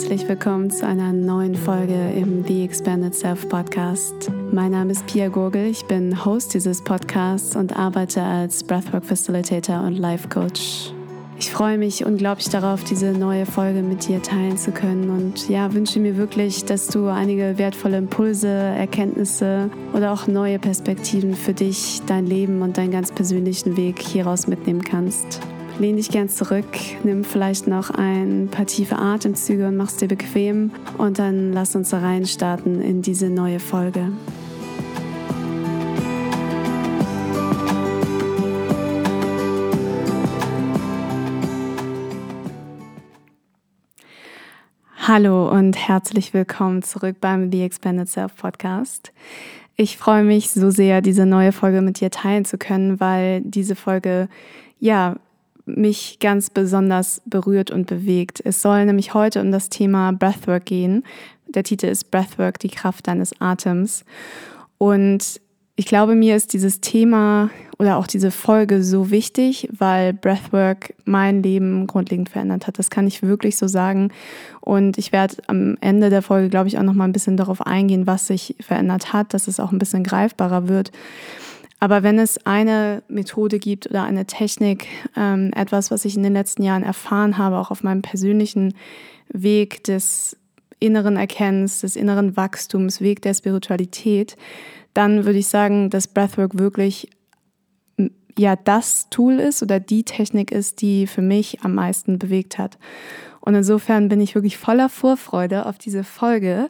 herzlich willkommen zu einer neuen Folge im The Expanded Self Podcast. Mein Name ist Pia Gurgel, ich bin Host dieses Podcasts und arbeite als Breathwork Facilitator und Life Coach. Ich freue mich unglaublich darauf, diese neue Folge mit dir teilen zu können und ja, wünsche mir wirklich, dass du einige wertvolle Impulse, Erkenntnisse oder auch neue Perspektiven für dich, dein Leben und deinen ganz persönlichen Weg hieraus mitnehmen kannst. Lehn dich gern zurück, nimm vielleicht noch ein paar tiefe Atemzüge und mach's dir bequem und dann lass uns reinstarten in diese neue Folge. Hallo und herzlich willkommen zurück beim The Expanded Self Podcast. Ich freue mich so sehr, diese neue Folge mit dir teilen zu können, weil diese Folge ja mich ganz besonders berührt und bewegt. Es soll nämlich heute um das Thema Breathwork gehen. Der Titel ist Breathwork, die Kraft deines Atems. Und ich glaube, mir ist dieses Thema oder auch diese Folge so wichtig, weil Breathwork mein Leben grundlegend verändert hat. Das kann ich wirklich so sagen. Und ich werde am Ende der Folge, glaube ich, auch noch mal ein bisschen darauf eingehen, was sich verändert hat, dass es auch ein bisschen greifbarer wird. Aber wenn es eine Methode gibt oder eine Technik, ähm, etwas, was ich in den letzten Jahren erfahren habe, auch auf meinem persönlichen Weg des inneren Erkennens, des inneren Wachstums, Weg der Spiritualität, dann würde ich sagen, dass Breathwork wirklich ja das Tool ist oder die Technik ist, die für mich am meisten bewegt hat. Und insofern bin ich wirklich voller Vorfreude auf diese Folge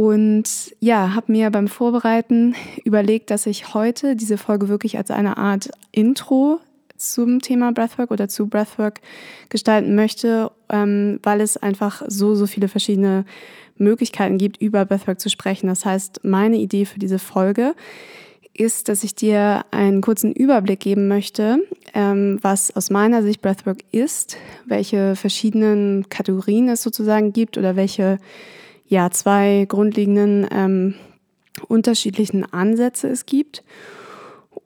und ja, habe mir beim Vorbereiten überlegt, dass ich heute diese Folge wirklich als eine Art Intro zum Thema Breathwork oder zu Breathwork gestalten möchte, ähm, weil es einfach so, so viele verschiedene Möglichkeiten gibt, über Breathwork zu sprechen. Das heißt, meine Idee für diese Folge ist, dass ich dir einen kurzen Überblick geben möchte, ähm, was aus meiner Sicht Breathwork ist, welche verschiedenen Kategorien es sozusagen gibt oder welche ja, zwei grundlegenden ähm, unterschiedlichen Ansätze es gibt.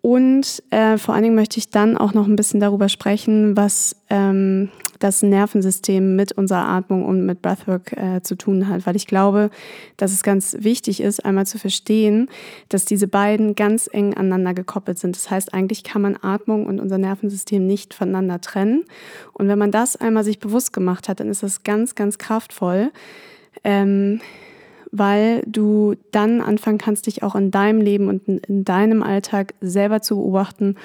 Und äh, vor allen Dingen möchte ich dann auch noch ein bisschen darüber sprechen, was ähm, das Nervensystem mit unserer Atmung und mit Breathwork äh, zu tun hat, weil ich glaube, dass es ganz wichtig ist, einmal zu verstehen, dass diese beiden ganz eng aneinander gekoppelt sind. Das heißt, eigentlich kann man Atmung und unser Nervensystem nicht voneinander trennen. Und wenn man das einmal sich bewusst gemacht hat, dann ist das ganz, ganz kraftvoll ähm, weil du dann anfangen kannst, dich auch in deinem Leben und in, in deinem Alltag selber zu beobachten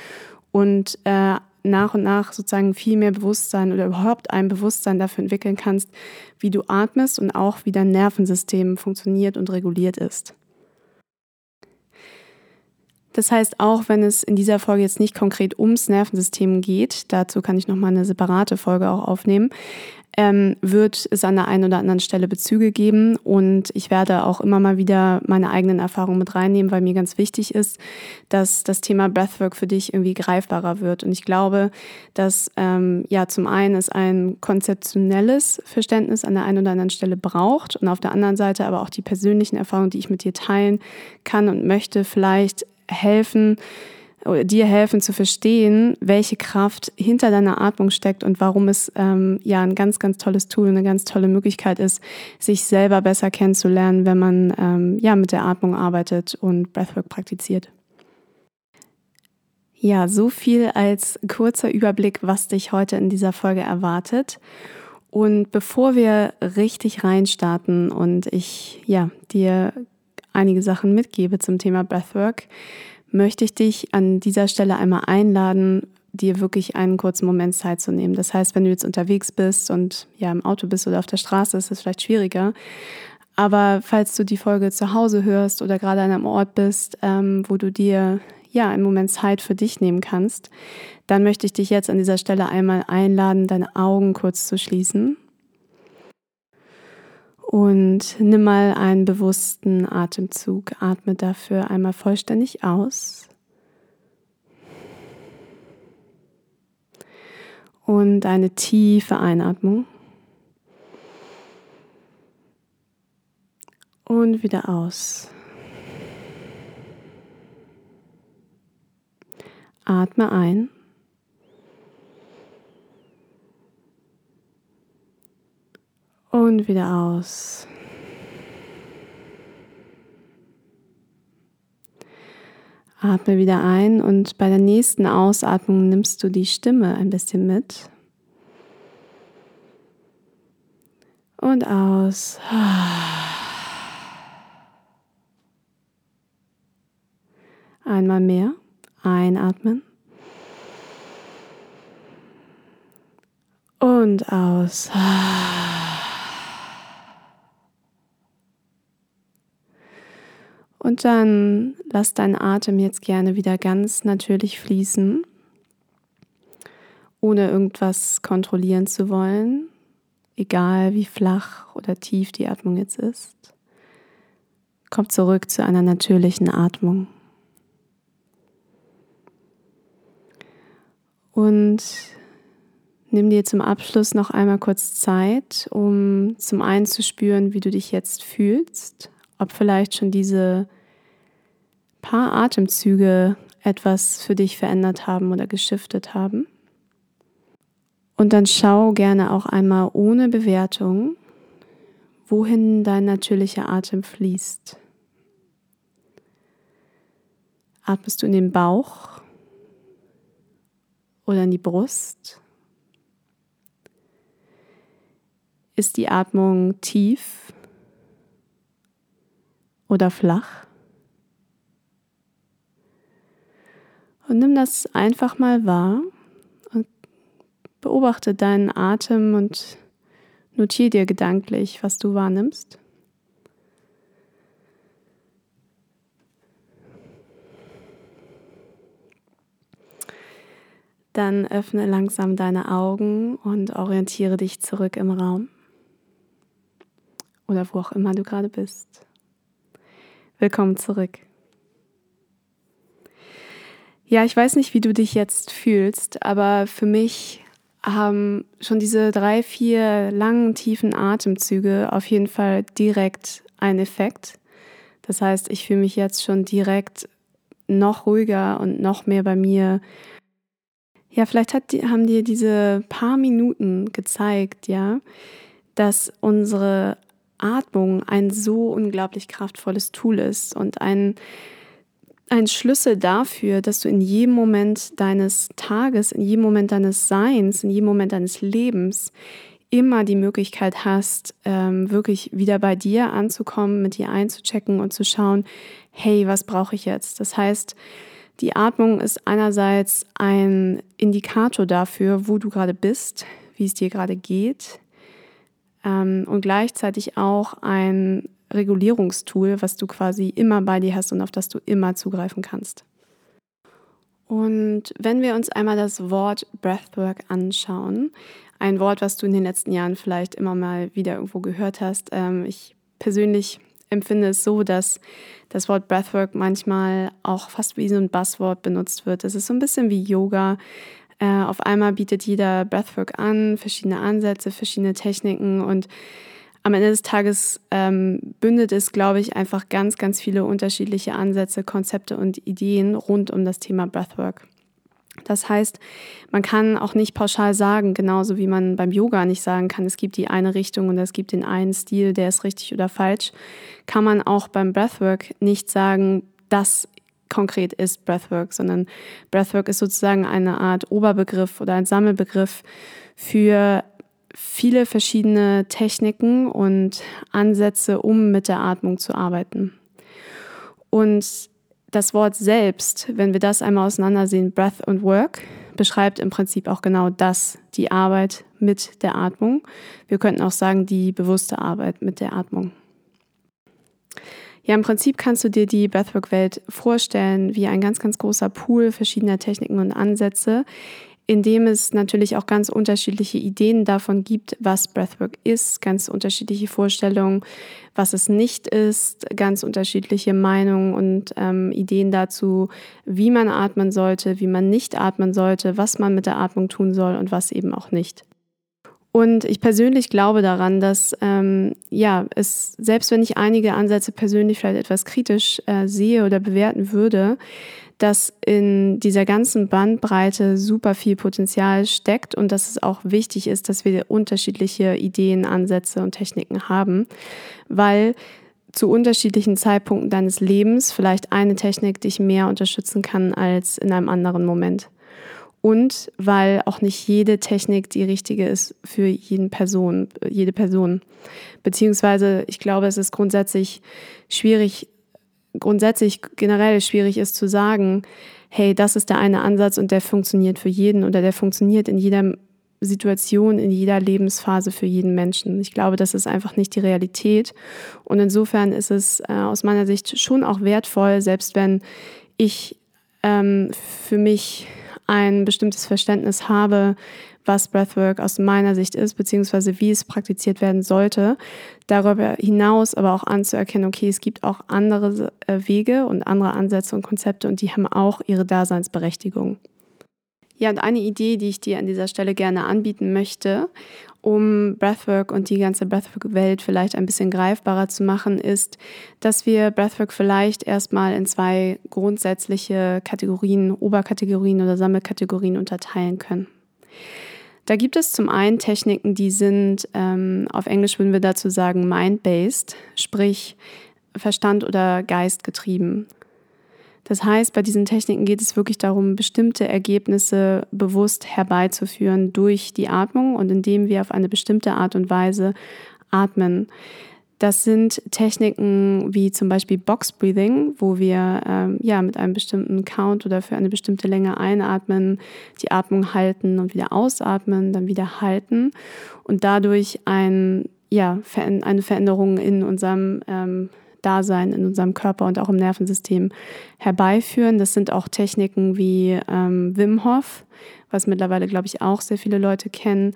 und äh, nach und nach sozusagen viel mehr Bewusstsein oder überhaupt ein Bewusstsein dafür entwickeln kannst, wie du atmest und auch wie dein Nervensystem funktioniert und reguliert ist. Das heißt, auch wenn es in dieser Folge jetzt nicht konkret ums Nervensystem geht, dazu kann ich nochmal eine separate Folge auch aufnehmen, ähm, wird es an der einen oder anderen Stelle Bezüge geben und ich werde auch immer mal wieder meine eigenen Erfahrungen mit reinnehmen, weil mir ganz wichtig ist, dass das Thema Breathwork für dich irgendwie greifbarer wird. Und ich glaube, dass ähm, ja zum einen es ein konzeptionelles Verständnis an der einen oder anderen Stelle braucht und auf der anderen Seite aber auch die persönlichen Erfahrungen, die ich mit dir teilen kann und möchte, vielleicht helfen, dir helfen zu verstehen, welche Kraft hinter deiner Atmung steckt und warum es ähm, ja ein ganz, ganz tolles Tool, eine ganz tolle Möglichkeit ist, sich selber besser kennenzulernen, wenn man ähm, ja mit der Atmung arbeitet und Breathwork praktiziert. Ja, so viel als kurzer Überblick, was dich heute in dieser Folge erwartet. Und bevor wir richtig reinstarten und ich ja dir einige Sachen mitgebe zum Thema Breathwork, möchte ich dich an dieser Stelle einmal einladen, dir wirklich einen kurzen Moment Zeit zu nehmen. Das heißt, wenn du jetzt unterwegs bist und ja im Auto bist oder auf der Straße, ist es vielleicht schwieriger. Aber falls du die Folge zu Hause hörst oder gerade an einem Ort bist, ähm, wo du dir ja einen Moment Zeit für dich nehmen kannst, dann möchte ich dich jetzt an dieser Stelle einmal einladen, deine Augen kurz zu schließen und nimm mal einen bewussten Atemzug. Atme dafür einmal vollständig aus. Und eine tiefe Einatmung. Und wieder aus. Atme ein. Und wieder aus. Atme wieder ein und bei der nächsten Ausatmung nimmst du die Stimme ein bisschen mit. Und aus. Einmal mehr. Einatmen. Und aus. Und dann lass deinen Atem jetzt gerne wieder ganz natürlich fließen, ohne irgendwas kontrollieren zu wollen, egal wie flach oder tief die Atmung jetzt ist. Komm zurück zu einer natürlichen Atmung. Und nimm dir zum Abschluss noch einmal kurz Zeit, um zum einen zu spüren, wie du dich jetzt fühlst, ob vielleicht schon diese paar Atemzüge etwas für dich verändert haben oder geschiftet haben. Und dann schau gerne auch einmal ohne Bewertung, wohin dein natürlicher Atem fließt. Atmest du in den Bauch oder in die Brust? Ist die Atmung tief oder flach? Und nimm das einfach mal wahr und beobachte deinen Atem und notiere dir gedanklich, was du wahrnimmst. Dann öffne langsam deine Augen und orientiere dich zurück im Raum oder wo auch immer du gerade bist. Willkommen zurück. Ja, ich weiß nicht, wie du dich jetzt fühlst, aber für mich haben schon diese drei, vier langen, tiefen Atemzüge auf jeden Fall direkt einen Effekt. Das heißt, ich fühle mich jetzt schon direkt noch ruhiger und noch mehr bei mir. Ja, vielleicht hat, haben dir diese paar Minuten gezeigt, ja, dass unsere Atmung ein so unglaublich kraftvolles Tool ist und ein ein Schlüssel dafür, dass du in jedem Moment deines Tages, in jedem Moment deines Seins, in jedem Moment deines Lebens immer die Möglichkeit hast, ähm, wirklich wieder bei dir anzukommen, mit dir einzuchecken und zu schauen, hey, was brauche ich jetzt? Das heißt, die Atmung ist einerseits ein Indikator dafür, wo du gerade bist, wie es dir gerade geht ähm, und gleichzeitig auch ein Regulierungstool, was du quasi immer bei dir hast und auf das du immer zugreifen kannst. Und wenn wir uns einmal das Wort Breathwork anschauen, ein Wort, was du in den letzten Jahren vielleicht immer mal wieder irgendwo gehört hast, ähm, ich persönlich empfinde es so, dass das Wort Breathwork manchmal auch fast wie so ein Buzzword benutzt wird. Es ist so ein bisschen wie Yoga. Äh, auf einmal bietet jeder Breathwork an, verschiedene Ansätze, verschiedene Techniken und am Ende des Tages ähm, bündet es, glaube ich, einfach ganz, ganz viele unterschiedliche Ansätze, Konzepte und Ideen rund um das Thema Breathwork. Das heißt, man kann auch nicht pauschal sagen, genauso wie man beim Yoga nicht sagen kann, es gibt die eine Richtung und es gibt den einen Stil, der ist richtig oder falsch, kann man auch beim Breathwork nicht sagen, das konkret ist Breathwork, sondern Breathwork ist sozusagen eine Art Oberbegriff oder ein Sammelbegriff für viele verschiedene Techniken und Ansätze, um mit der Atmung zu arbeiten. Und das Wort selbst, wenn wir das einmal auseinandersehen, Breath und Work, beschreibt im Prinzip auch genau das, die Arbeit mit der Atmung. Wir könnten auch sagen, die bewusste Arbeit mit der Atmung. Ja, im Prinzip kannst du dir die Breathwork-Welt vorstellen wie ein ganz, ganz großer Pool verschiedener Techniken und Ansätze, in dem es natürlich auch ganz unterschiedliche Ideen davon gibt, was Breathwork ist, ganz unterschiedliche Vorstellungen, was es nicht ist, ganz unterschiedliche Meinungen und ähm, Ideen dazu, wie man atmen sollte, wie man nicht atmen sollte, was man mit der Atmung tun soll und was eben auch nicht. Und ich persönlich glaube daran, dass ähm, ja, es, selbst wenn ich einige Ansätze persönlich vielleicht etwas kritisch äh, sehe oder bewerten würde, dass in dieser ganzen Bandbreite super viel Potenzial steckt und dass es auch wichtig ist, dass wir unterschiedliche Ideen, Ansätze und Techniken haben, weil zu unterschiedlichen Zeitpunkten deines Lebens vielleicht eine Technik dich mehr unterstützen kann als in einem anderen Moment. Und weil auch nicht jede Technik die richtige ist für jeden Person, jede Person. Beziehungsweise ich glaube, es ist grundsätzlich schwierig, grundsätzlich generell schwierig ist zu sagen, hey, das ist der eine Ansatz und der funktioniert für jeden oder der funktioniert in jeder Situation, in jeder Lebensphase für jeden Menschen. Ich glaube, das ist einfach nicht die Realität. Und insofern ist es äh, aus meiner Sicht schon auch wertvoll, selbst wenn ich ähm, für mich ein bestimmtes Verständnis habe, was Breathwork aus meiner Sicht ist, beziehungsweise wie es praktiziert werden sollte. Darüber hinaus aber auch anzuerkennen, okay, es gibt auch andere äh, Wege und andere Ansätze und Konzepte und die haben auch ihre Daseinsberechtigung. Ja, und eine Idee, die ich dir an dieser Stelle gerne anbieten möchte, um Breathwork und die ganze Breathwork-Welt vielleicht ein bisschen greifbarer zu machen, ist, dass wir Breathwork vielleicht erstmal in zwei grundsätzliche Kategorien, Oberkategorien oder Sammelkategorien unterteilen können. Da gibt es zum einen Techniken, die sind, ähm, auf Englisch würden wir dazu sagen, mind-based, sprich Verstand oder Geist getrieben. Das heißt, bei diesen Techniken geht es wirklich darum, bestimmte Ergebnisse bewusst herbeizuführen durch die Atmung und indem wir auf eine bestimmte Art und Weise atmen. Das sind Techniken wie zum Beispiel Box Breathing, wo wir ähm, ja mit einem bestimmten Count oder für eine bestimmte Länge einatmen, die Atmung halten und wieder ausatmen, dann wieder halten und dadurch ein, ja, eine Veränderung in unserem ähm, Dasein in unserem Körper und auch im Nervensystem herbeiführen. Das sind auch Techniken wie ähm, Wim Hof, was mittlerweile, glaube ich, auch sehr viele Leute kennen.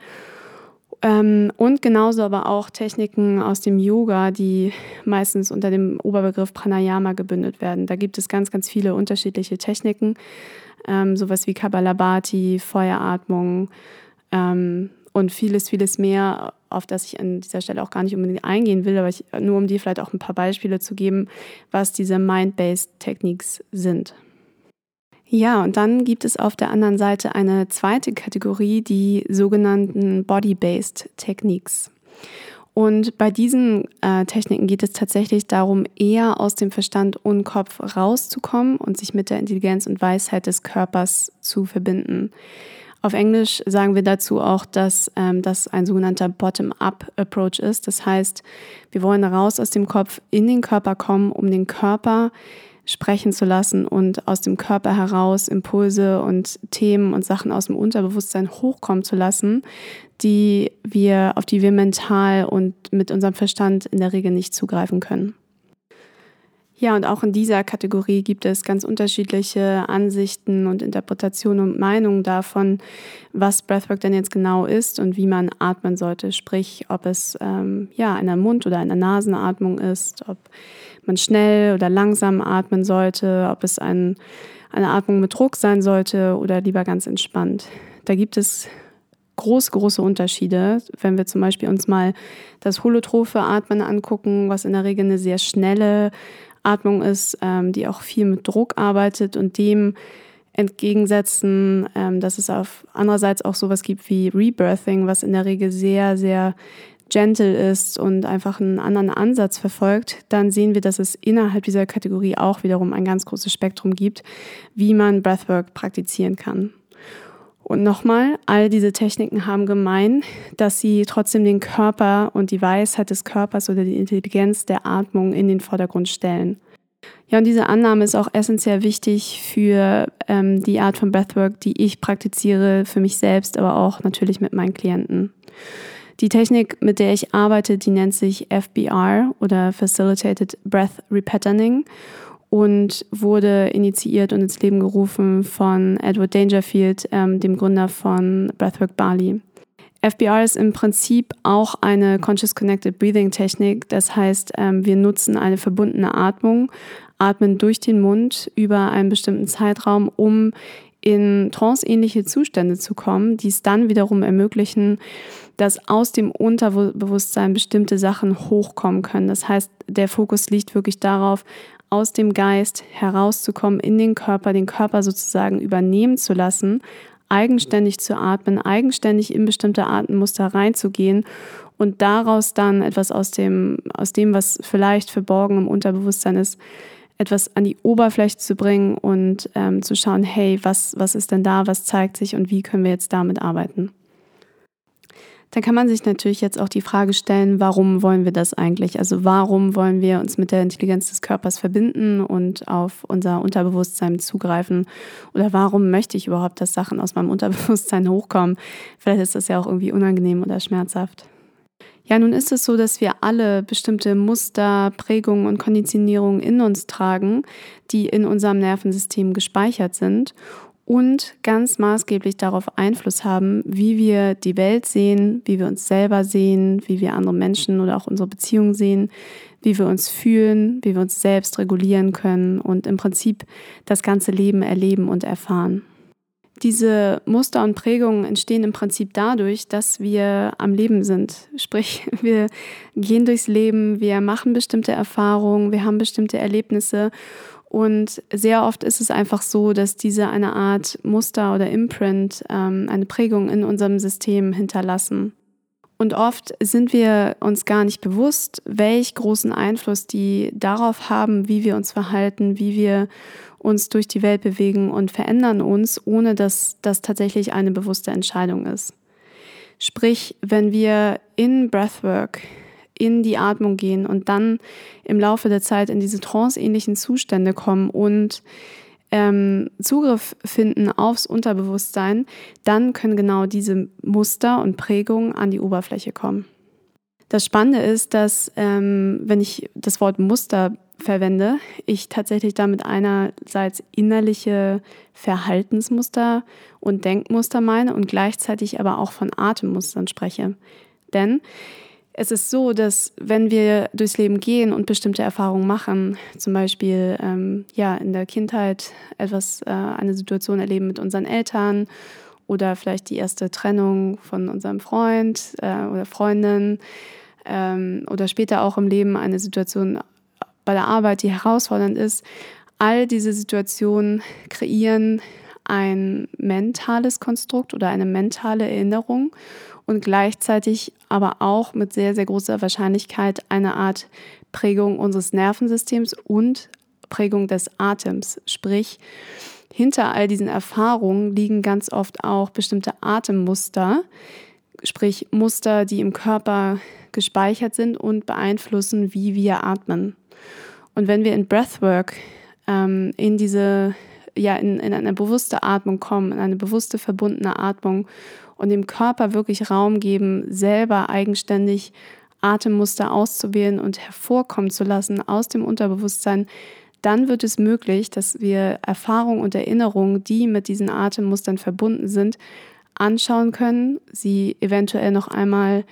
Ähm, und genauso aber auch Techniken aus dem Yoga, die meistens unter dem Oberbegriff Pranayama gebündelt werden. Da gibt es ganz, ganz viele unterschiedliche Techniken, ähm, sowas wie Kabbalabhati, Feueratmung, ähm, und vieles, vieles mehr, auf das ich an dieser Stelle auch gar nicht unbedingt eingehen will, aber ich, nur um dir vielleicht auch ein paar Beispiele zu geben, was diese Mind-Based Techniques sind. Ja, und dann gibt es auf der anderen Seite eine zweite Kategorie, die sogenannten Body-Based Techniques. Und bei diesen äh, Techniken geht es tatsächlich darum, eher aus dem Verstand und Kopf rauszukommen und sich mit der Intelligenz und Weisheit des Körpers zu verbinden. Auf Englisch sagen wir dazu auch, dass ähm, das ein sogenannter Bottom-up-Approach ist. Das heißt, wir wollen raus aus dem Kopf in den Körper kommen, um den Körper sprechen zu lassen und aus dem Körper heraus Impulse und Themen und Sachen aus dem Unterbewusstsein hochkommen zu lassen, die wir, auf die wir mental und mit unserem Verstand in der Regel nicht zugreifen können. Ja, und auch in dieser Kategorie gibt es ganz unterschiedliche Ansichten und Interpretationen und Meinungen davon, was Breathwork denn jetzt genau ist und wie man atmen sollte. Sprich, ob es ähm, ja eine Mund- oder eine Nasenatmung ist, ob man schnell oder langsam atmen sollte, ob es ein, eine Atmung mit Druck sein sollte oder lieber ganz entspannt. Da gibt es große, große Unterschiede. Wenn wir zum Beispiel uns mal das holotrophe Atmen angucken, was in der Regel eine sehr schnelle Atmung ist, ähm, die auch viel mit Druck arbeitet und dem entgegensetzen, ähm, dass es auf andererseits auch sowas gibt wie Rebirthing, was in der Regel sehr, sehr gentle ist und einfach einen anderen Ansatz verfolgt, dann sehen wir, dass es innerhalb dieser Kategorie auch wiederum ein ganz großes Spektrum gibt, wie man Breathwork praktizieren kann. Und nochmal, all diese Techniken haben gemein, dass sie trotzdem den Körper und die Weisheit des Körpers oder die Intelligenz der Atmung in den Vordergrund stellen. Ja, und diese Annahme ist auch essentiell wichtig für ähm, die Art von Breathwork, die ich praktiziere, für mich selbst, aber auch natürlich mit meinen Klienten. Die Technik, mit der ich arbeite, die nennt sich FBR oder Facilitated Breath Repatterning und wurde initiiert und ins Leben gerufen von Edward Dangerfield, ähm, dem Gründer von Breathwork Bali. FBR ist im Prinzip auch eine Conscious Connected Breathing Technik. Das heißt, ähm, wir nutzen eine verbundene Atmung, atmen durch den Mund über einen bestimmten Zeitraum, um in tranceähnliche Zustände zu kommen, die es dann wiederum ermöglichen, dass aus dem Unterbewusstsein bestimmte Sachen hochkommen können. Das heißt, der Fokus liegt wirklich darauf, aus dem Geist herauszukommen, in den Körper, den Körper sozusagen übernehmen zu lassen, eigenständig zu atmen, eigenständig in bestimmte Atemmuster reinzugehen und daraus dann etwas aus dem, aus dem, was vielleicht verborgen im Unterbewusstsein ist, etwas an die Oberfläche zu bringen und ähm, zu schauen, hey, was, was ist denn da, was zeigt sich und wie können wir jetzt damit arbeiten. Dann kann man sich natürlich jetzt auch die Frage stellen, warum wollen wir das eigentlich? Also warum wollen wir uns mit der Intelligenz des Körpers verbinden und auf unser Unterbewusstsein zugreifen? Oder warum möchte ich überhaupt, dass Sachen aus meinem Unterbewusstsein hochkommen? Vielleicht ist das ja auch irgendwie unangenehm oder schmerzhaft. Ja, nun ist es so, dass wir alle bestimmte Muster, Prägungen und Konditionierungen in uns tragen, die in unserem Nervensystem gespeichert sind und ganz maßgeblich darauf Einfluss haben, wie wir die Welt sehen, wie wir uns selber sehen, wie wir andere Menschen oder auch unsere Beziehungen sehen, wie wir uns fühlen, wie wir uns selbst regulieren können und im Prinzip das ganze Leben erleben und erfahren. Diese Muster und Prägungen entstehen im Prinzip dadurch, dass wir am Leben sind. Sprich, wir gehen durchs Leben, wir machen bestimmte Erfahrungen, wir haben bestimmte Erlebnisse. Und sehr oft ist es einfach so, dass diese eine Art Muster oder Imprint, ähm, eine Prägung in unserem System hinterlassen. Und oft sind wir uns gar nicht bewusst, welch großen Einfluss die darauf haben, wie wir uns verhalten, wie wir uns durch die Welt bewegen und verändern uns, ohne dass das tatsächlich eine bewusste Entscheidung ist. Sprich, wenn wir in Breathwork, in die Atmung gehen und dann im Laufe der Zeit in diese tranceähnlichen Zustände kommen und ähm, Zugriff finden aufs Unterbewusstsein, dann können genau diese Muster und Prägungen an die Oberfläche kommen. Das Spannende ist, dass ähm, wenn ich das Wort Muster verwende, ich tatsächlich damit einerseits innerliche Verhaltensmuster und Denkmuster meine und gleichzeitig aber auch von Atemmustern spreche. Denn es ist so, dass wenn wir durchs Leben gehen und bestimmte Erfahrungen machen, zum Beispiel ähm, ja in der Kindheit etwas, äh, eine Situation erleben mit unseren Eltern oder vielleicht die erste Trennung von unserem Freund äh, oder Freundin ähm, oder später auch im Leben eine Situation bei der Arbeit, die herausfordernd ist, all diese Situationen kreieren ein mentales Konstrukt oder eine mentale Erinnerung und gleichzeitig aber auch mit sehr, sehr großer Wahrscheinlichkeit eine Art Prägung unseres Nervensystems und Prägung des Atems. Sprich, hinter all diesen Erfahrungen liegen ganz oft auch bestimmte Atemmuster, sprich Muster, die im Körper gespeichert sind und beeinflussen, wie wir atmen. Und wenn wir in Breathwork ähm, in diese, ja, in, in eine bewusste Atmung kommen, in eine bewusste verbundene Atmung und dem Körper wirklich Raum geben, selber eigenständig Atemmuster auszuwählen und hervorkommen zu lassen aus dem Unterbewusstsein, dann wird es möglich, dass wir Erfahrungen und Erinnerungen, die mit diesen Atemmustern verbunden sind, anschauen können, sie eventuell noch einmal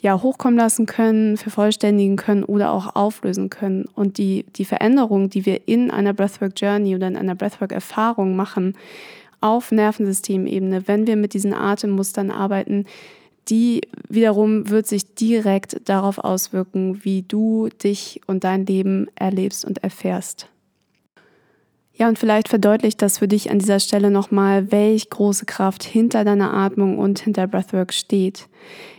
ja, hochkommen lassen können, vervollständigen können oder auch auflösen können. Und die, die Veränderung, die wir in einer Breathwork Journey oder in einer Breathwork Erfahrung machen, auf Nervensystemebene, wenn wir mit diesen Atemmustern arbeiten, die wiederum wird sich direkt darauf auswirken, wie du dich und dein Leben erlebst und erfährst. Ja, und vielleicht verdeutlicht das für dich an dieser Stelle nochmal, welch große Kraft hinter deiner Atmung und hinter Breathwork steht.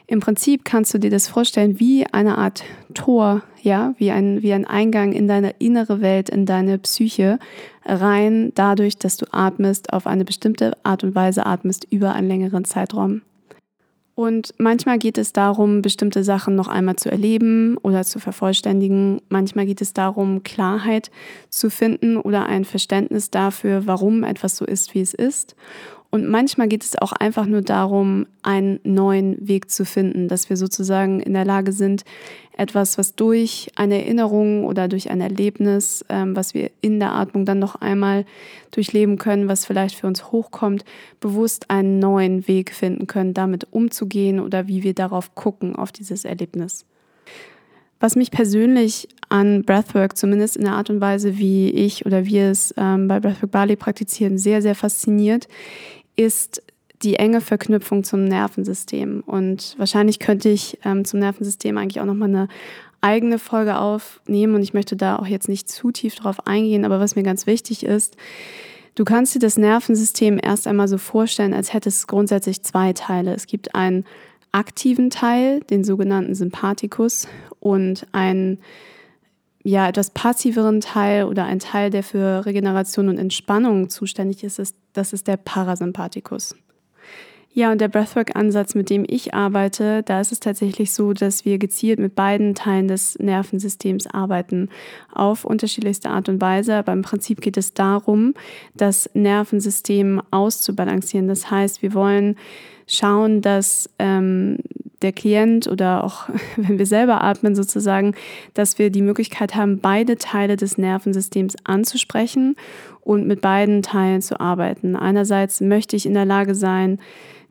Im Prinzip kannst du dir das vorstellen wie eine Art Tor, ja, wie ein, wie ein Eingang in deine innere Welt, in deine Psyche rein, dadurch, dass du atmest, auf eine bestimmte Art und Weise atmest über einen längeren Zeitraum. Und manchmal geht es darum, bestimmte Sachen noch einmal zu erleben oder zu vervollständigen. Manchmal geht es darum, Klarheit zu finden oder ein Verständnis dafür, warum etwas so ist, wie es ist. Und manchmal geht es auch einfach nur darum, einen neuen Weg zu finden, dass wir sozusagen in der Lage sind, etwas, was durch eine Erinnerung oder durch ein Erlebnis, ähm, was wir in der Atmung dann noch einmal durchleben können, was vielleicht für uns hochkommt, bewusst einen neuen Weg finden können, damit umzugehen oder wie wir darauf gucken, auf dieses Erlebnis. Was mich persönlich an Breathwork, zumindest in der Art und Weise, wie ich oder wir es ähm, bei Breathwork Bali praktizieren, sehr, sehr fasziniert, ist die enge Verknüpfung zum Nervensystem. Und wahrscheinlich könnte ich ähm, zum Nervensystem eigentlich auch nochmal eine eigene Folge aufnehmen und ich möchte da auch jetzt nicht zu tief drauf eingehen, aber was mir ganz wichtig ist, du kannst dir das Nervensystem erst einmal so vorstellen, als hätte es grundsätzlich zwei Teile. Es gibt einen aktiven Teil, den sogenannten Sympathikus und einen ja, etwas passiveren Teil oder ein Teil, der für Regeneration und Entspannung zuständig ist, ist das ist der Parasympathikus. Ja, und der Breathwork-Ansatz, mit dem ich arbeite, da ist es tatsächlich so, dass wir gezielt mit beiden Teilen des Nervensystems arbeiten, auf unterschiedlichste Art und Weise. Aber im Prinzip geht es darum, das Nervensystem auszubalancieren. Das heißt, wir wollen schauen, dass ähm, der Klient oder auch wenn wir selber atmen sozusagen, dass wir die Möglichkeit haben, beide Teile des Nervensystems anzusprechen und mit beiden Teilen zu arbeiten. Einerseits möchte ich in der Lage sein,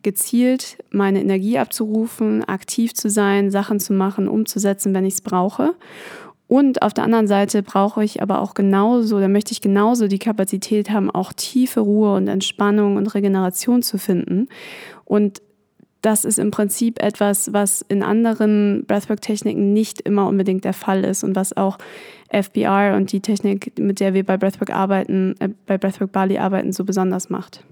gezielt meine Energie abzurufen, aktiv zu sein, Sachen zu machen, umzusetzen, wenn ich es brauche. Und auf der anderen Seite brauche ich aber auch genauso, da möchte ich genauso die Kapazität haben, auch tiefe Ruhe und Entspannung und Regeneration zu finden. Und das ist im Prinzip etwas, was in anderen Breathwork-Techniken nicht immer unbedingt der Fall ist und was auch FBR und die Technik, mit der wir bei Breathwork arbeiten, äh, bei Breathwork Bali arbeiten, so besonders macht.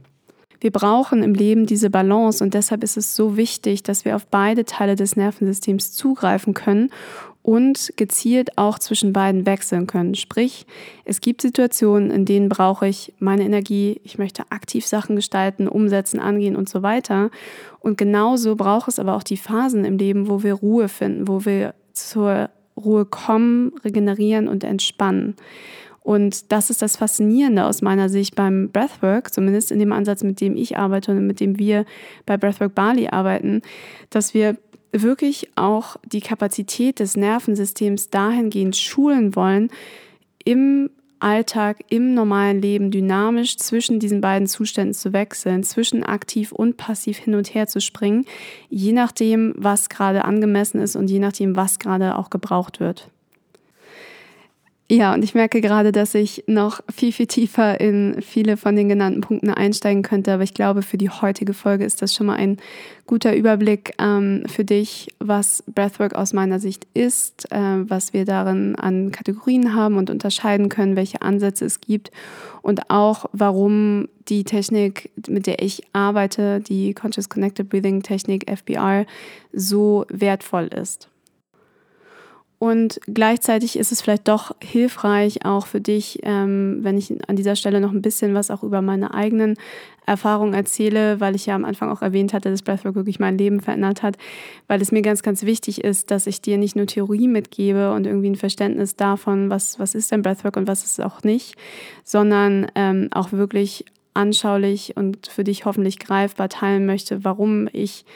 Wir brauchen im Leben diese Balance und deshalb ist es so wichtig, dass wir auf beide Teile des Nervensystems zugreifen können und gezielt auch zwischen beiden wechseln können. Sprich, es gibt Situationen, in denen brauche ich meine Energie, ich möchte aktiv Sachen gestalten, umsetzen, angehen und so weiter. Und genauso braucht es aber auch die Phasen im Leben, wo wir Ruhe finden, wo wir zur Ruhe kommen, regenerieren und entspannen. Und das ist das Faszinierende aus meiner Sicht beim Breathwork, zumindest in dem Ansatz, mit dem ich arbeite und mit dem wir bei Breathwork Bali arbeiten, dass wir wirklich auch die Kapazität des Nervensystems dahingehend schulen wollen, im Alltag, im normalen Leben dynamisch zwischen diesen beiden Zuständen zu wechseln, zwischen aktiv und passiv hin und her zu springen, je nachdem, was gerade angemessen ist und je nachdem, was gerade auch gebraucht wird. Ja, und ich merke gerade, dass ich noch viel, viel tiefer in viele von den genannten Punkten einsteigen könnte. Aber ich glaube, für die heutige Folge ist das schon mal ein guter Überblick ähm, für dich, was Breathwork aus meiner Sicht ist, äh, was wir darin an Kategorien haben und unterscheiden können, welche Ansätze es gibt und auch, warum die Technik, mit der ich arbeite, die Conscious Connected Breathing Technik FBR, so wertvoll ist. Und gleichzeitig ist es vielleicht doch hilfreich auch für dich, ähm, wenn ich an dieser Stelle noch ein bisschen was auch über meine eigenen Erfahrungen erzähle, weil ich ja am Anfang auch erwähnt hatte, dass Breathwork wirklich mein Leben verändert hat, weil es mir ganz, ganz wichtig ist, dass ich dir nicht nur Theorie mitgebe und irgendwie ein Verständnis davon, was, was ist denn Breathwork und was ist es auch nicht, sondern ähm, auch wirklich anschaulich und für dich hoffentlich greifbar teilen möchte, warum ich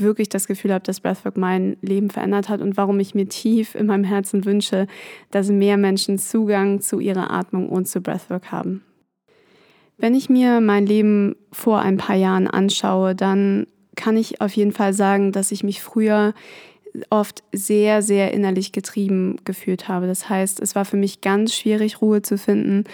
wirklich das Gefühl habe, dass Breathwork mein Leben verändert hat und warum ich mir tief in meinem Herzen wünsche, dass mehr Menschen Zugang zu ihrer Atmung und zu Breathwork haben. Wenn ich mir mein Leben vor ein paar Jahren anschaue, dann kann ich auf jeden Fall sagen, dass ich mich früher oft sehr, sehr innerlich getrieben gefühlt habe. Das heißt, es war für mich ganz schwierig, Ruhe zu finden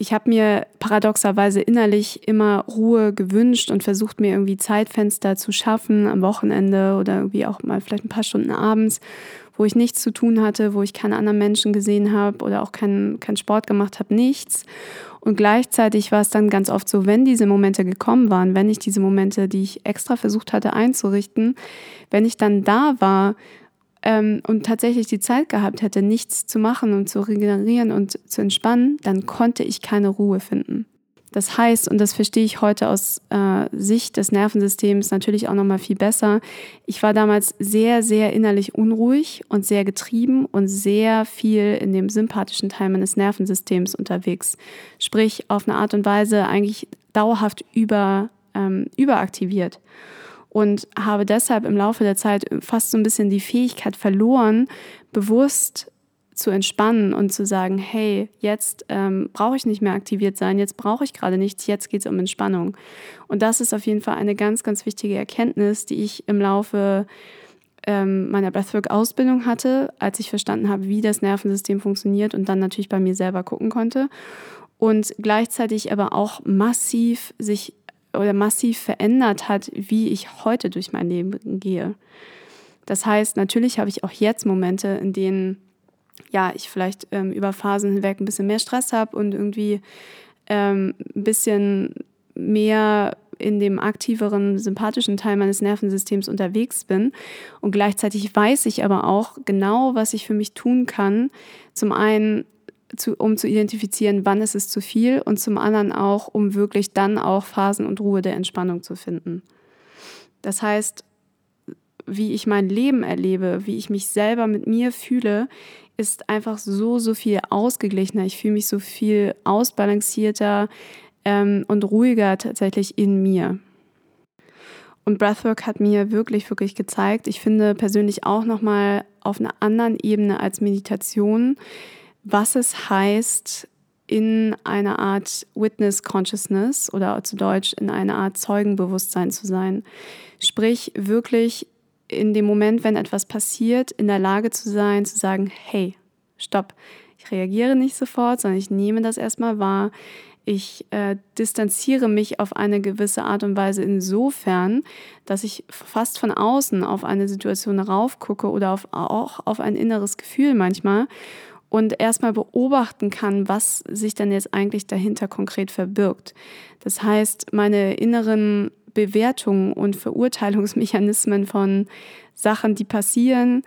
ich habe mir paradoxerweise innerlich immer Ruhe gewünscht und versucht, mir irgendwie Zeitfenster zu schaffen am Wochenende oder irgendwie auch mal vielleicht ein paar Stunden abends, wo ich nichts zu tun hatte, wo ich keine anderen Menschen gesehen habe oder auch keinen kein Sport gemacht habe, nichts. Und gleichzeitig war es dann ganz oft so, wenn diese Momente gekommen waren, wenn ich diese Momente, die ich extra versucht hatte einzurichten, wenn ich dann da war, ähm, und tatsächlich die Zeit gehabt hätte, nichts zu machen und zu regenerieren und zu entspannen, dann konnte ich keine Ruhe finden. Das heißt, und das verstehe ich heute aus äh, Sicht des Nervensystems natürlich auch nochmal viel besser, ich war damals sehr, sehr innerlich unruhig und sehr getrieben und sehr viel in dem sympathischen Teil meines Nervensystems unterwegs. Sprich, auf eine Art und Weise eigentlich dauerhaft über, ähm, überaktiviert und habe deshalb im Laufe der Zeit fast so ein bisschen die Fähigkeit verloren, bewusst zu entspannen und zu sagen, hey, jetzt ähm, brauche ich nicht mehr aktiviert sein, jetzt brauche ich gerade nichts, jetzt geht es um Entspannung. Und das ist auf jeden Fall eine ganz, ganz wichtige Erkenntnis, die ich im Laufe ähm, meiner Breathwork-Ausbildung hatte, als ich verstanden habe, wie das Nervensystem funktioniert und dann natürlich bei mir selber gucken konnte. Und gleichzeitig aber auch massiv sich oder massiv verändert hat, wie ich heute durch mein Leben gehe. Das heißt, natürlich habe ich auch jetzt Momente, in denen ja, ich vielleicht ähm, über Phasen hinweg ein bisschen mehr Stress habe und irgendwie ähm, ein bisschen mehr in dem aktiveren, sympathischen Teil meines Nervensystems unterwegs bin. Und gleichzeitig weiß ich aber auch genau, was ich für mich tun kann. Zum einen, zu, um zu identifizieren, wann ist es zu viel und zum anderen auch, um wirklich dann auch Phasen und Ruhe der Entspannung zu finden. Das heißt, wie ich mein Leben erlebe, wie ich mich selber mit mir fühle, ist einfach so, so viel ausgeglichener. Ich fühle mich so viel ausbalancierter ähm, und ruhiger tatsächlich in mir. Und Breathwork hat mir wirklich, wirklich gezeigt, ich finde persönlich auch nochmal auf einer anderen Ebene als Meditation, was es heißt, in einer Art Witness Consciousness oder zu Deutsch in einer Art Zeugenbewusstsein zu sein. Sprich, wirklich in dem Moment, wenn etwas passiert, in der Lage zu sein, zu sagen, hey, stopp, ich reagiere nicht sofort, sondern ich nehme das erstmal wahr. Ich äh, distanziere mich auf eine gewisse Art und Weise insofern, dass ich fast von außen auf eine Situation raufgucke oder auf, auch auf ein inneres Gefühl manchmal und erstmal beobachten kann, was sich dann jetzt eigentlich dahinter konkret verbirgt. Das heißt, meine inneren Bewertungen und Verurteilungsmechanismen von Sachen, die passieren,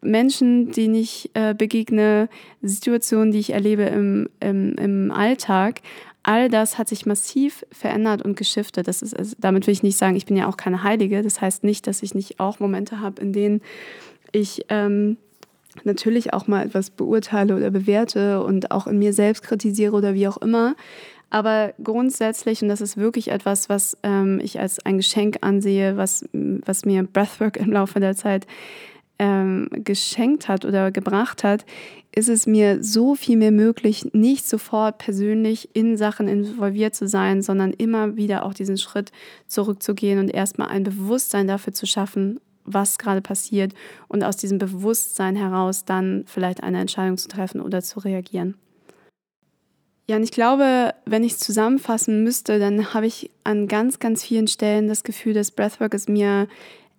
Menschen, denen ich äh, begegne, Situationen, die ich erlebe im, im, im Alltag, all das hat sich massiv verändert und geschiftet. Das ist, also, damit will ich nicht sagen, ich bin ja auch keine Heilige. Das heißt nicht, dass ich nicht auch Momente habe, in denen ich ähm, natürlich auch mal etwas beurteile oder bewerte und auch in mir selbst kritisiere oder wie auch immer. Aber grundsätzlich, und das ist wirklich etwas, was ähm, ich als ein Geschenk ansehe, was, was mir Breathwork im Laufe der Zeit ähm, geschenkt hat oder gebracht hat, ist es mir so viel mehr möglich, nicht sofort persönlich in Sachen involviert zu sein, sondern immer wieder auch diesen Schritt zurückzugehen und erstmal ein Bewusstsein dafür zu schaffen, was gerade passiert und aus diesem Bewusstsein heraus dann vielleicht eine Entscheidung zu treffen oder zu reagieren. Ja, und ich glaube, wenn ich es zusammenfassen müsste, dann habe ich an ganz, ganz vielen Stellen das Gefühl, dass Breathwork es mir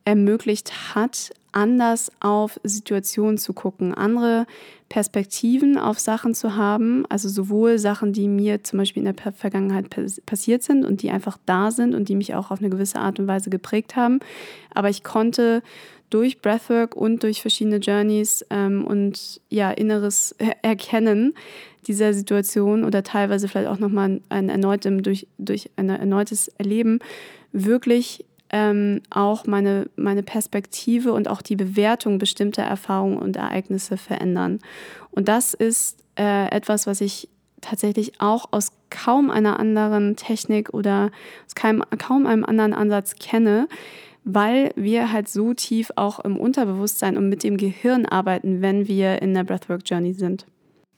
ermöglicht hat, anders auf Situationen zu gucken, andere Perspektiven auf Sachen zu haben, also sowohl Sachen, die mir zum Beispiel in der Vergangenheit passiert sind und die einfach da sind und die mich auch auf eine gewisse Art und Weise geprägt haben, aber ich konnte durch Breathwork und durch verschiedene Journeys ähm, und ja inneres Erkennen dieser Situation oder teilweise vielleicht auch nochmal ein erneutem, durch, durch ein erneutes Erleben wirklich ähm, auch meine, meine Perspektive und auch die Bewertung bestimmter Erfahrungen und Ereignisse verändern. Und das ist äh, etwas, was ich tatsächlich auch aus kaum einer anderen Technik oder aus keinem, kaum einem anderen Ansatz kenne, weil wir halt so tief auch im Unterbewusstsein und mit dem Gehirn arbeiten, wenn wir in der Breathwork Journey sind.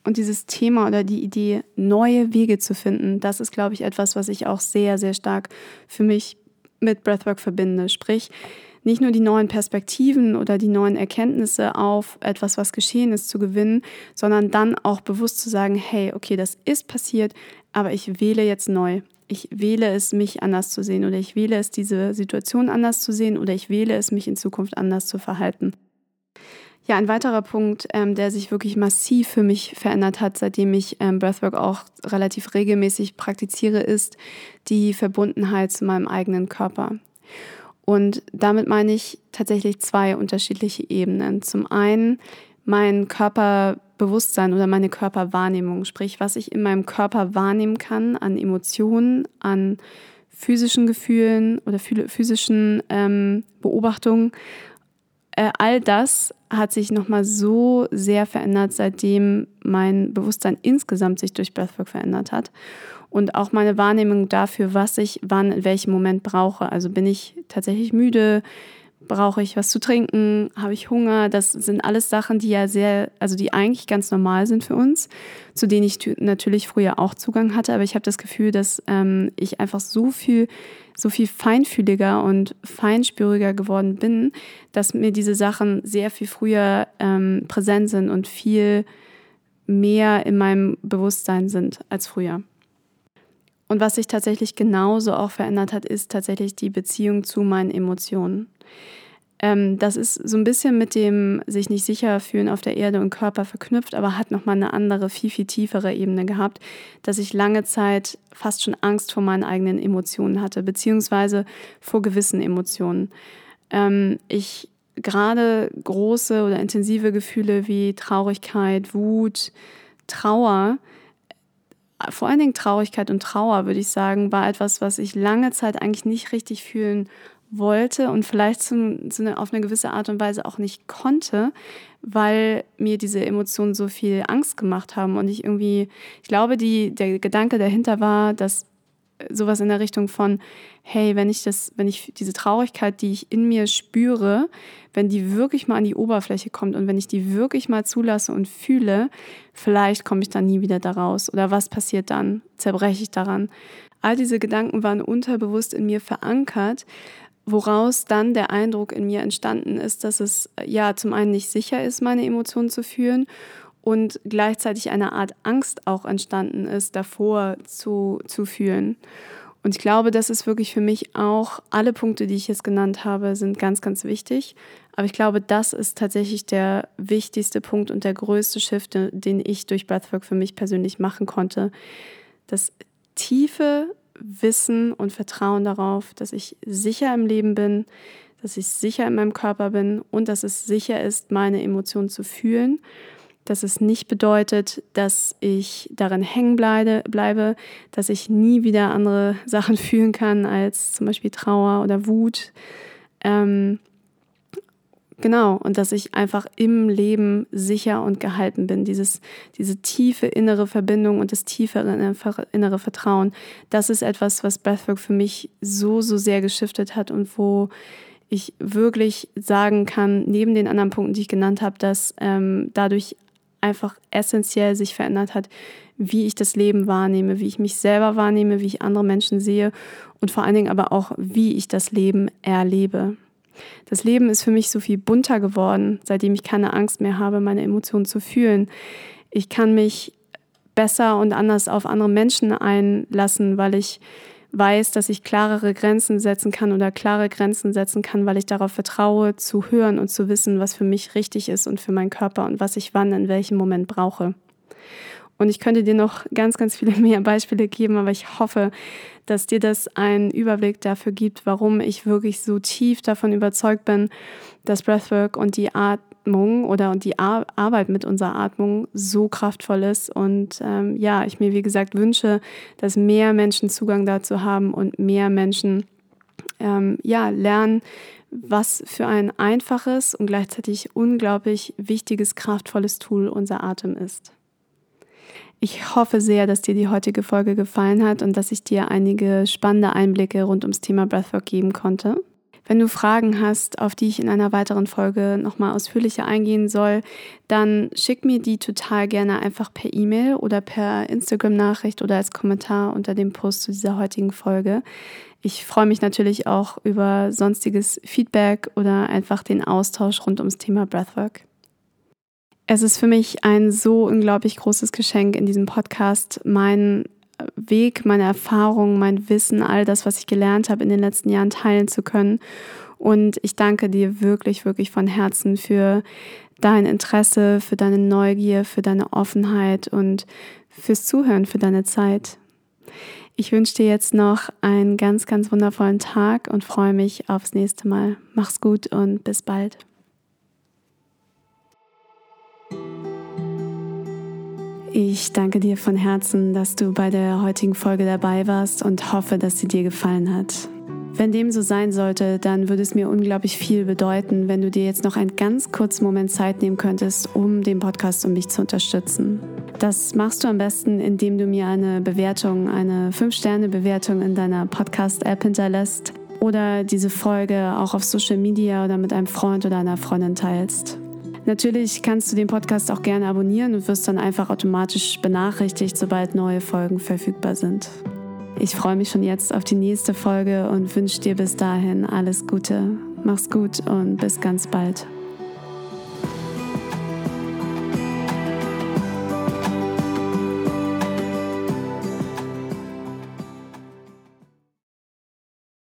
Und dieses Thema oder die Idee, neue Wege zu finden, das ist, glaube ich, etwas, was ich auch sehr, sehr stark für mich mit Breathwork verbinde. Sprich, nicht nur die neuen Perspektiven oder die neuen Erkenntnisse auf etwas, was geschehen ist, zu gewinnen, sondern dann auch bewusst zu sagen, hey, okay, das ist passiert, aber ich wähle jetzt neu. Ich wähle es, mich anders zu sehen oder ich wähle es, diese Situation anders zu sehen oder ich wähle es, mich in Zukunft anders zu verhalten. Ja, ein weiterer Punkt, ähm, der sich wirklich massiv für mich verändert hat, seitdem ich ähm, Breathwork auch relativ regelmäßig praktiziere, ist die Verbundenheit zu meinem eigenen Körper. Und damit meine ich tatsächlich zwei unterschiedliche Ebenen. Zum einen mein Körperbewusstsein oder meine Körperwahrnehmung, sprich, was ich in meinem Körper wahrnehmen kann an Emotionen, an physischen Gefühlen oder physischen ähm, Beobachtungen äh, all das hat sich nochmal so sehr verändert, seitdem mein Bewusstsein insgesamt sich durch Breathwork verändert hat. Und auch meine Wahrnehmung dafür, was ich wann in welchem Moment brauche. Also bin ich tatsächlich müde, brauche ich was zu trinken, habe ich Hunger. Das sind alles Sachen, die ja sehr, also die eigentlich ganz normal sind für uns, zu denen ich natürlich früher auch Zugang hatte. Aber ich habe das Gefühl, dass ähm, ich einfach so viel, so viel feinfühliger und feinspüriger geworden bin, dass mir diese Sachen sehr viel früher ähm, präsent sind und viel mehr in meinem Bewusstsein sind als früher. Und was sich tatsächlich genauso auch verändert hat, ist tatsächlich die Beziehung zu meinen Emotionen. Ähm, das ist so ein bisschen mit dem sich nicht sicher fühlen auf der Erde und Körper verknüpft, aber hat nochmal eine andere, viel, viel tiefere Ebene gehabt, dass ich lange Zeit fast schon Angst vor meinen eigenen Emotionen hatte, beziehungsweise vor gewissen Emotionen. Ähm, ich gerade große oder intensive Gefühle wie Traurigkeit, Wut, Trauer, vor allen Dingen Traurigkeit und Trauer, würde ich sagen, war etwas, was ich lange Zeit eigentlich nicht richtig fühlen wollte und vielleicht zum, zu eine, auf eine gewisse Art und Weise auch nicht konnte, weil mir diese Emotionen so viel Angst gemacht haben. Und ich irgendwie, ich glaube, die, der Gedanke dahinter war, dass sowas in der Richtung von, hey, wenn ich das, wenn ich diese Traurigkeit, die ich in mir spüre, wenn die wirklich mal an die Oberfläche kommt und wenn ich die wirklich mal zulasse und fühle, vielleicht komme ich dann nie wieder da raus. Oder was passiert dann? Zerbreche ich daran? All diese Gedanken waren unterbewusst in mir verankert, woraus dann der Eindruck in mir entstanden ist, dass es ja zum einen nicht sicher ist, meine Emotionen zu führen und gleichzeitig eine Art Angst auch entstanden ist, davor zu, zu fühlen. Und ich glaube, das ist wirklich für mich auch, alle Punkte, die ich jetzt genannt habe, sind ganz, ganz wichtig. Aber ich glaube, das ist tatsächlich der wichtigste Punkt und der größte Shift, den ich durch Breathwork für mich persönlich machen konnte. Das tiefe Wissen und Vertrauen darauf, dass ich sicher im Leben bin, dass ich sicher in meinem Körper bin und dass es sicher ist, meine Emotionen zu fühlen. Dass es nicht bedeutet, dass ich darin hängen bleibe, bleibe, dass ich nie wieder andere Sachen fühlen kann als zum Beispiel Trauer oder Wut. Ähm, Genau, und dass ich einfach im Leben sicher und gehalten bin. Dieses, diese tiefe innere Verbindung und das tiefe innere Vertrauen, das ist etwas, was Breathwork für mich so, so sehr geschiftet hat und wo ich wirklich sagen kann, neben den anderen Punkten, die ich genannt habe, dass ähm, dadurch einfach essentiell sich verändert hat, wie ich das Leben wahrnehme, wie ich mich selber wahrnehme, wie ich andere Menschen sehe und vor allen Dingen aber auch, wie ich das Leben erlebe. Das Leben ist für mich so viel bunter geworden, seitdem ich keine Angst mehr habe, meine Emotionen zu fühlen. Ich kann mich besser und anders auf andere Menschen einlassen, weil ich weiß, dass ich klarere Grenzen setzen kann oder klare Grenzen setzen kann, weil ich darauf vertraue, zu hören und zu wissen, was für mich richtig ist und für meinen Körper und was ich wann in welchem Moment brauche. Und ich könnte dir noch ganz, ganz viele mehr Beispiele geben, aber ich hoffe, dass dir das einen Überblick dafür gibt, warum ich wirklich so tief davon überzeugt bin, dass Breathwork und die Atmung oder die Ar Arbeit mit unserer Atmung so kraftvoll ist. Und ähm, ja, ich mir, wie gesagt, wünsche, dass mehr Menschen Zugang dazu haben und mehr Menschen ähm, ja, lernen, was für ein einfaches und gleichzeitig unglaublich wichtiges, kraftvolles Tool unser Atem ist. Ich hoffe sehr, dass dir die heutige Folge gefallen hat und dass ich dir einige spannende Einblicke rund ums Thema Breathwork geben konnte. Wenn du Fragen hast, auf die ich in einer weiteren Folge nochmal ausführlicher eingehen soll, dann schick mir die total gerne einfach per E-Mail oder per Instagram-Nachricht oder als Kommentar unter dem Post zu dieser heutigen Folge. Ich freue mich natürlich auch über sonstiges Feedback oder einfach den Austausch rund ums Thema Breathwork. Es ist für mich ein so unglaublich großes Geschenk in diesem Podcast, meinen Weg, meine Erfahrungen, mein Wissen, all das, was ich gelernt habe in den letzten Jahren teilen zu können. Und ich danke dir wirklich, wirklich von Herzen für dein Interesse, für deine Neugier, für deine Offenheit und fürs Zuhören, für deine Zeit. Ich wünsche dir jetzt noch einen ganz, ganz wundervollen Tag und freue mich aufs nächste Mal. Mach's gut und bis bald. Ich danke dir von Herzen, dass du bei der heutigen Folge dabei warst und hoffe, dass sie dir gefallen hat. Wenn dem so sein sollte, dann würde es mir unglaublich viel bedeuten, wenn du dir jetzt noch einen ganz kurzen Moment Zeit nehmen könntest, um den Podcast und mich zu unterstützen. Das machst du am besten, indem du mir eine Bewertung, eine 5-Sterne-Bewertung in deiner Podcast-App hinterlässt oder diese Folge auch auf Social Media oder mit einem Freund oder einer Freundin teilst. Natürlich kannst du den Podcast auch gerne abonnieren und wirst dann einfach automatisch benachrichtigt, sobald neue Folgen verfügbar sind. Ich freue mich schon jetzt auf die nächste Folge und wünsche dir bis dahin alles Gute. Mach's gut und bis ganz bald.